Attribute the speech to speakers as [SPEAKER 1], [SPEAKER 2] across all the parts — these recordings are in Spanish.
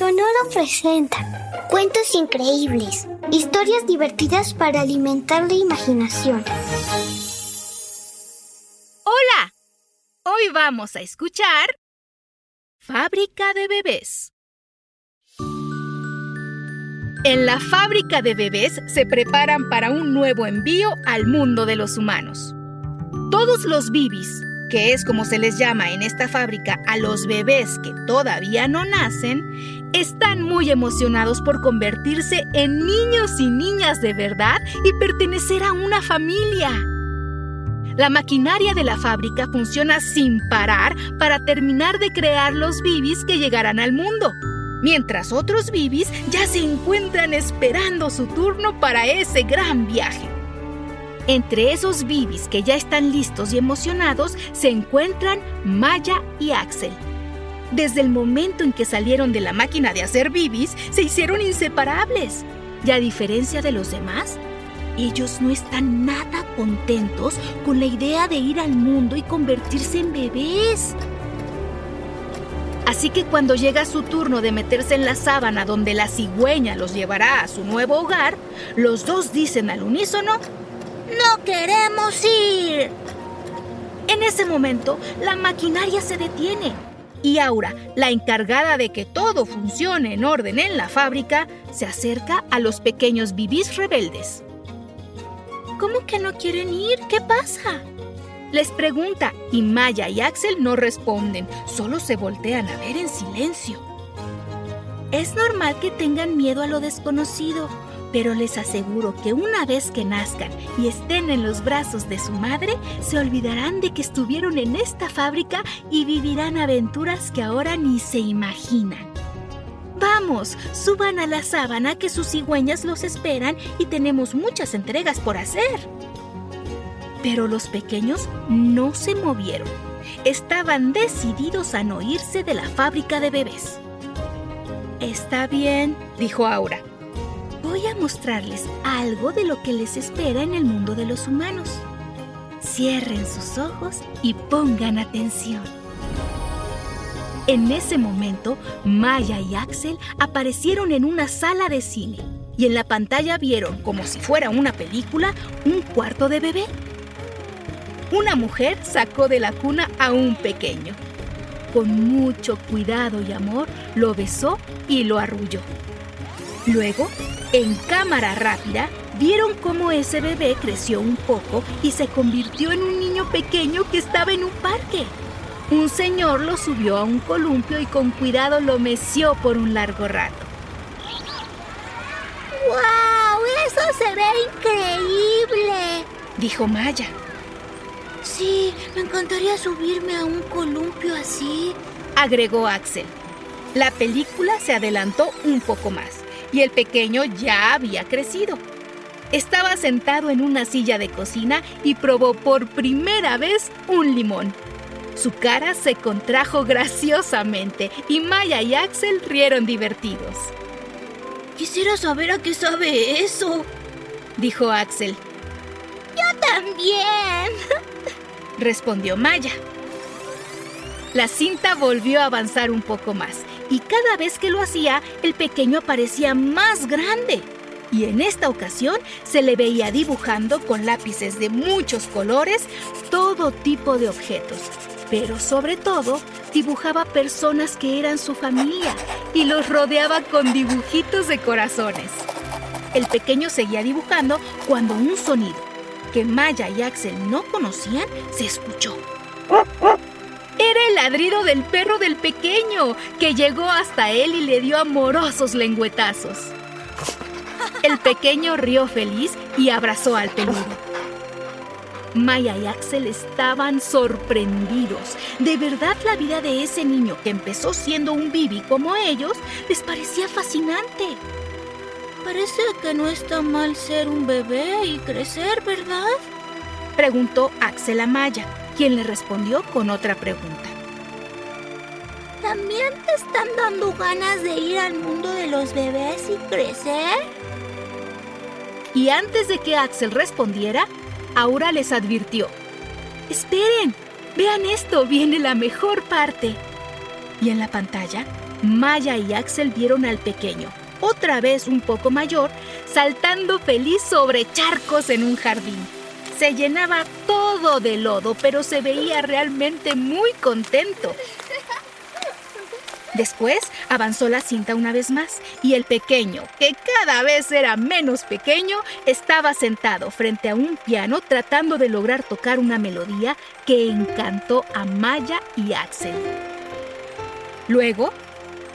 [SPEAKER 1] Sonoro presenta cuentos increíbles, historias divertidas para alimentar la imaginación.
[SPEAKER 2] Hola, hoy vamos a escuchar Fábrica de bebés. En la fábrica de bebés se preparan para un nuevo envío al mundo de los humanos. Todos los bibis, que es como se les llama en esta fábrica a los bebés que todavía no nacen, están muy emocionados por convertirse en niños y niñas de verdad y pertenecer a una familia. La maquinaria de la fábrica funciona sin parar para terminar de crear los bibis que llegarán al mundo, mientras otros bibis ya se encuentran esperando su turno para ese gran viaje. Entre esos bibis que ya están listos y emocionados se encuentran Maya y Axel. Desde el momento en que salieron de la máquina de hacer bibis, se hicieron inseparables. Y a diferencia de los demás, ellos no están nada contentos con la idea de ir al mundo y convertirse en bebés. Así que cuando llega su turno de meterse en la sábana donde la cigüeña los llevará a su nuevo hogar, los dos dicen al unísono, ¡No queremos ir! En ese momento, la maquinaria se detiene y Aura, la encargada de que todo funcione en orden en la fábrica, se acerca a los pequeños bibis rebeldes. ¿Cómo que no quieren ir? ¿Qué pasa? Les pregunta y Maya y Axel no responden, solo se voltean a ver en silencio. Es normal que tengan miedo a lo desconocido, pero les aseguro que una vez que nazcan y estén en los brazos de su madre, se olvidarán de que estuvieron en esta fábrica y vivirán aventuras que ahora ni se imaginan. Vamos, suban a la sábana que sus cigüeñas los esperan y tenemos muchas entregas por hacer. Pero los pequeños no se movieron. Estaban decididos a no irse de la fábrica de bebés. Está bien, dijo Aura voy a mostrarles algo de lo que les espera en el mundo de los humanos. Cierren sus ojos y pongan atención. En ese momento, Maya y Axel aparecieron en una sala de cine y en la pantalla vieron, como si fuera una película, un cuarto de bebé. Una mujer sacó de la cuna a un pequeño. Con mucho cuidado y amor, lo besó y lo arrulló. Luego, en cámara rápida, vieron cómo ese bebé creció un poco y se convirtió en un niño pequeño que estaba en un parque. Un señor lo subió a un columpio y con cuidado lo meció por un largo rato.
[SPEAKER 1] ¡Wow! ¡Eso se ve increíble!
[SPEAKER 2] Dijo Maya.
[SPEAKER 1] Sí, me encantaría subirme a un columpio así,
[SPEAKER 2] agregó Axel. La película se adelantó un poco más y el pequeño ya había crecido. Estaba sentado en una silla de cocina y probó por primera vez un limón. Su cara se contrajo graciosamente y Maya y Axel rieron divertidos.
[SPEAKER 1] Quisiera saber a qué sabe eso,
[SPEAKER 2] dijo Axel.
[SPEAKER 1] Yo también,
[SPEAKER 2] respondió Maya. La cinta volvió a avanzar un poco más y cada vez que lo hacía, el pequeño parecía más grande. Y en esta ocasión se le veía dibujando con lápices de muchos colores todo tipo de objetos. Pero sobre todo, dibujaba personas que eran su familia y los rodeaba con dibujitos de corazones. El pequeño seguía dibujando cuando un sonido que Maya y Axel no conocían se escuchó. El ladrido del perro del pequeño, que llegó hasta él y le dio amorosos lengüetazos. El pequeño rió feliz y abrazó al peludo. Maya y Axel estaban sorprendidos. De verdad la vida de ese niño que empezó siendo un bibi como ellos les parecía fascinante.
[SPEAKER 1] Parece que no está mal ser un bebé y crecer, ¿verdad?
[SPEAKER 2] Preguntó Axel a Maya, quien le respondió con otra pregunta.
[SPEAKER 1] ¿También te están dando ganas de ir al mundo de los bebés y crecer?
[SPEAKER 2] Y antes de que Axel respondiera, Aura les advirtió. Esperen, vean esto, viene la mejor parte. Y en la pantalla, Maya y Axel vieron al pequeño, otra vez un poco mayor, saltando feliz sobre charcos en un jardín. Se llenaba todo de lodo, pero se veía realmente muy contento. Después avanzó la cinta una vez más y el pequeño, que cada vez era menos pequeño, estaba sentado frente a un piano tratando de lograr tocar una melodía que encantó a Maya y Axel. Luego,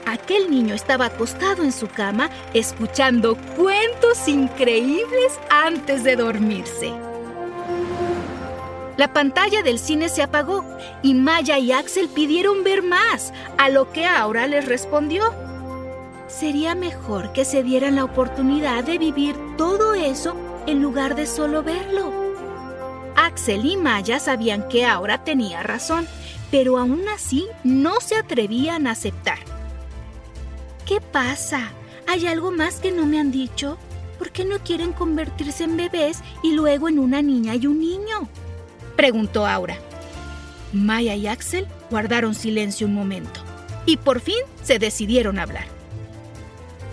[SPEAKER 2] aquel niño estaba acostado en su cama escuchando cuentos increíbles antes de dormirse. La pantalla del cine se apagó y Maya y Axel pidieron ver más, a lo que Aura les respondió. Sería mejor que se dieran la oportunidad de vivir todo eso en lugar de solo verlo. Axel y Maya sabían que Aura tenía razón, pero aún así no se atrevían a aceptar. ¿Qué pasa? ¿Hay algo más que no me han dicho? ¿Por qué no quieren convertirse en bebés y luego en una niña y un niño? Preguntó Aura. Maya y Axel guardaron silencio un momento y por fin se decidieron a hablar.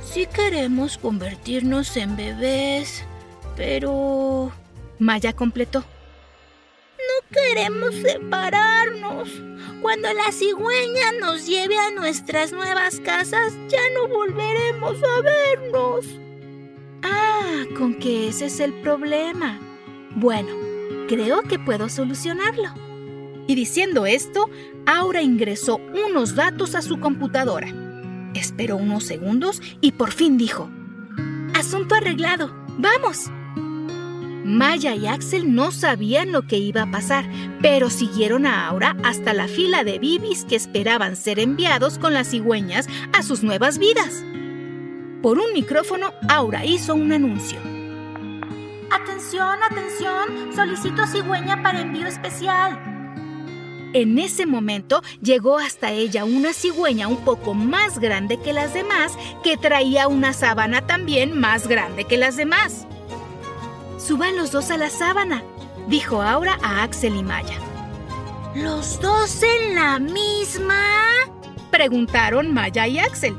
[SPEAKER 1] Sí queremos convertirnos en bebés, pero...
[SPEAKER 2] Maya completó.
[SPEAKER 1] No queremos separarnos. Cuando la cigüeña nos lleve a nuestras nuevas casas, ya no volveremos a vernos.
[SPEAKER 2] Ah, con que ese es el problema. Bueno, Creo que puedo solucionarlo. Y diciendo esto, Aura ingresó unos datos a su computadora. Esperó unos segundos y por fin dijo, Asunto arreglado, vamos. Maya y Axel no sabían lo que iba a pasar, pero siguieron a Aura hasta la fila de bibis que esperaban ser enviados con las cigüeñas a sus nuevas vidas. Por un micrófono, Aura hizo un anuncio.
[SPEAKER 3] Atención, atención, solicito cigüeña para envío especial.
[SPEAKER 2] En ese momento llegó hasta ella una cigüeña un poco más grande que las demás, que traía una sábana también más grande que las demás. Suban los dos a la sábana, dijo Aura a Axel y Maya.
[SPEAKER 1] ¿Los dos en la misma?
[SPEAKER 2] Preguntaron Maya y Axel.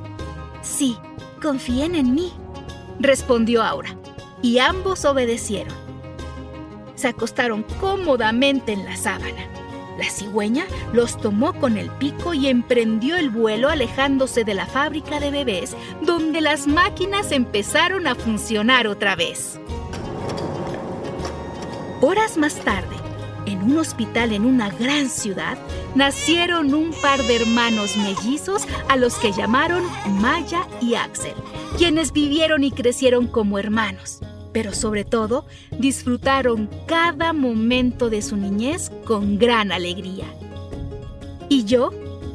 [SPEAKER 2] Sí, confíen en mí, respondió Aura y ambos obedecieron. Se acostaron cómodamente en la sábana. La cigüeña los tomó con el pico y emprendió el vuelo alejándose de la fábrica de bebés, donde las máquinas empezaron a funcionar otra vez. Horas más tarde, en un hospital en una gran ciudad, nacieron un par de hermanos mellizos a los que llamaron Maya y Axel, quienes vivieron y crecieron como hermanos pero sobre todo disfrutaron cada momento de su niñez con gran alegría. Y yo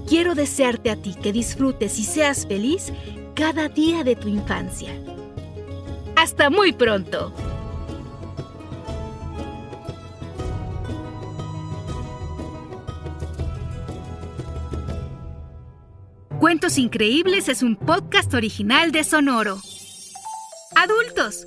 [SPEAKER 2] quiero desearte a ti que disfrutes y seas feliz cada día de tu infancia. Hasta muy pronto. Cuentos Increíbles es un podcast original de Sonoro. Adultos